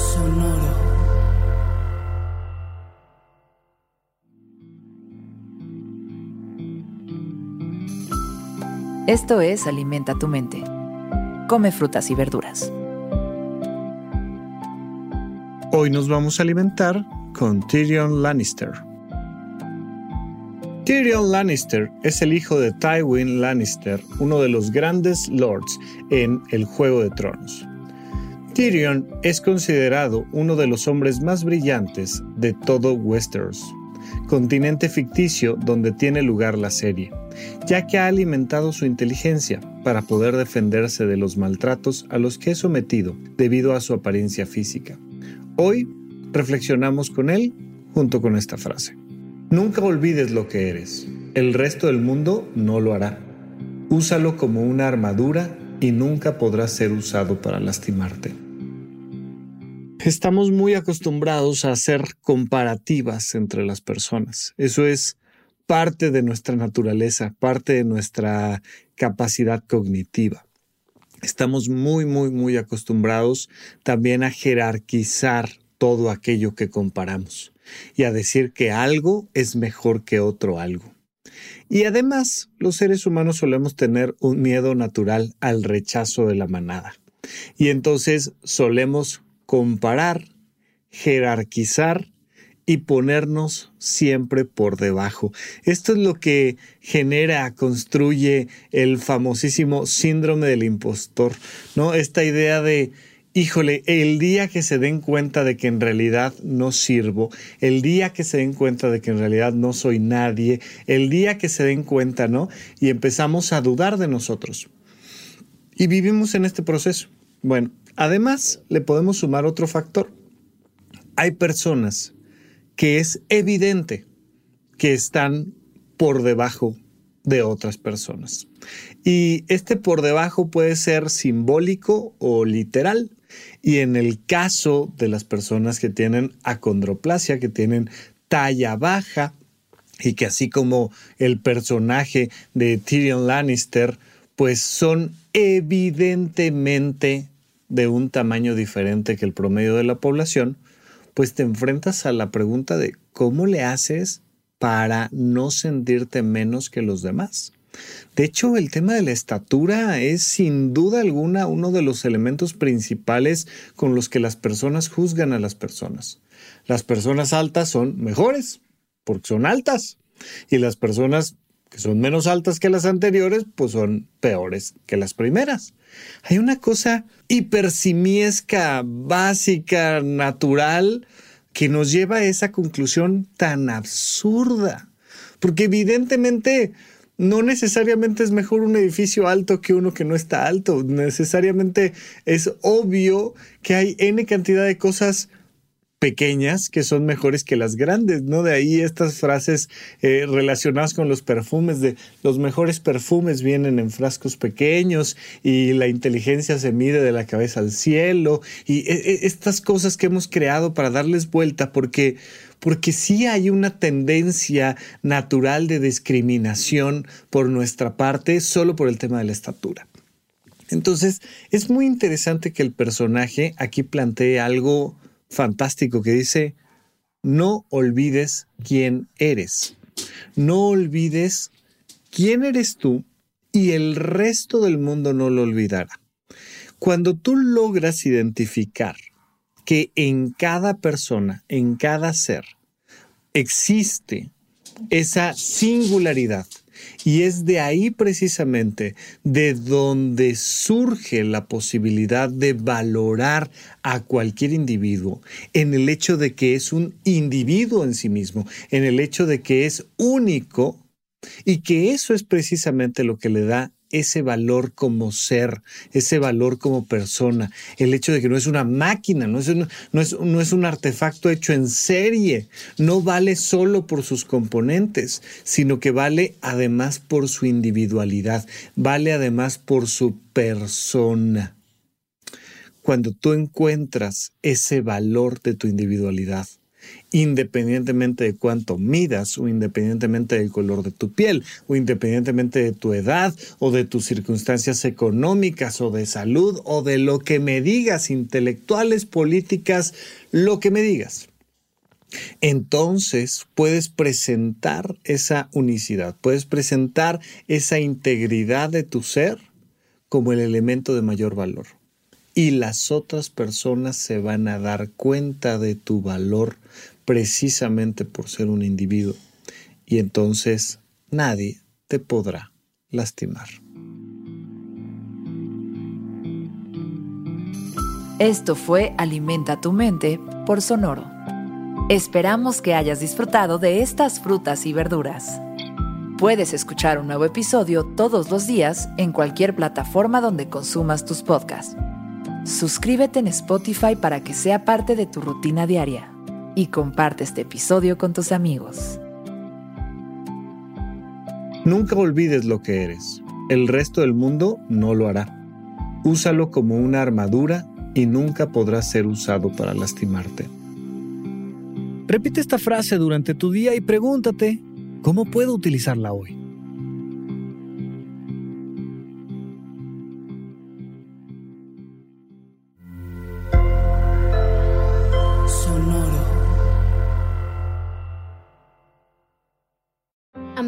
Sonoro. Esto es Alimenta tu mente. Come frutas y verduras. Hoy nos vamos a alimentar con Tyrion Lannister. Tyrion Lannister es el hijo de Tywin Lannister, uno de los grandes lords en el Juego de Tronos. Tyrion es considerado uno de los hombres más brillantes de todo Westeros, continente ficticio donde tiene lugar la serie, ya que ha alimentado su inteligencia para poder defenderse de los maltratos a los que es sometido debido a su apariencia física. Hoy reflexionamos con él junto con esta frase. Nunca olvides lo que eres. El resto del mundo no lo hará. Úsalo como una armadura y nunca podrá ser usado para lastimarte. Estamos muy acostumbrados a hacer comparativas entre las personas. Eso es parte de nuestra naturaleza, parte de nuestra capacidad cognitiva. Estamos muy, muy, muy acostumbrados también a jerarquizar todo aquello que comparamos y a decir que algo es mejor que otro algo. Y además, los seres humanos solemos tener un miedo natural al rechazo de la manada. Y entonces solemos comparar, jerarquizar y ponernos siempre por debajo. Esto es lo que genera, construye el famosísimo síndrome del impostor, ¿no? Esta idea de híjole, el día que se den cuenta de que en realidad no sirvo, el día que se den cuenta de que en realidad no soy nadie, el día que se den cuenta, ¿no? Y empezamos a dudar de nosotros. Y vivimos en este proceso. Bueno, además le podemos sumar otro factor. Hay personas que es evidente que están por debajo de otras personas. Y este por debajo puede ser simbólico o literal. Y en el caso de las personas que tienen acondroplasia, que tienen talla baja, y que así como el personaje de Tyrion Lannister, pues son evidentemente de un tamaño diferente que el promedio de la población, pues te enfrentas a la pregunta de cómo le haces para no sentirte menos que los demás. De hecho, el tema de la estatura es sin duda alguna uno de los elementos principales con los que las personas juzgan a las personas. Las personas altas son mejores porque son altas y las personas que son menos altas que las anteriores pues son peores que las primeras. Hay una cosa hipersimiesca, básica, natural, que nos lleva a esa conclusión tan absurda. Porque evidentemente no necesariamente es mejor un edificio alto que uno que no está alto. Necesariamente es obvio que hay N cantidad de cosas pequeñas que son mejores que las grandes, ¿no? De ahí estas frases eh, relacionadas con los perfumes, de los mejores perfumes vienen en frascos pequeños y la inteligencia se mide de la cabeza al cielo y e, e, estas cosas que hemos creado para darles vuelta porque porque sí hay una tendencia natural de discriminación por nuestra parte solo por el tema de la estatura. Entonces, es muy interesante que el personaje aquí plantee algo fantástico que dice, no olvides quién eres. No olvides quién eres tú y el resto del mundo no lo olvidará. Cuando tú logras identificar que en cada persona, en cada ser, existe esa singularidad. Y es de ahí precisamente de donde surge la posibilidad de valorar a cualquier individuo en el hecho de que es un individuo en sí mismo, en el hecho de que es único y que eso es precisamente lo que le da ese valor como ser, ese valor como persona, el hecho de que no es una máquina, no es un, no es, no es un artefacto hecho en serie, no vale solo por sus componentes, sino que vale además por su individualidad, vale además por su persona. Cuando tú encuentras ese valor de tu individualidad, independientemente de cuánto midas o independientemente del color de tu piel o independientemente de tu edad o de tus circunstancias económicas o de salud o de lo que me digas, intelectuales, políticas, lo que me digas. Entonces puedes presentar esa unicidad, puedes presentar esa integridad de tu ser como el elemento de mayor valor. Y las otras personas se van a dar cuenta de tu valor precisamente por ser un individuo. Y entonces nadie te podrá lastimar. Esto fue Alimenta tu mente por Sonoro. Esperamos que hayas disfrutado de estas frutas y verduras. Puedes escuchar un nuevo episodio todos los días en cualquier plataforma donde consumas tus podcasts. Suscríbete en Spotify para que sea parte de tu rutina diaria y comparte este episodio con tus amigos. Nunca olvides lo que eres. El resto del mundo no lo hará. Úsalo como una armadura y nunca podrá ser usado para lastimarte. Repite esta frase durante tu día y pregúntate, ¿cómo puedo utilizarla hoy?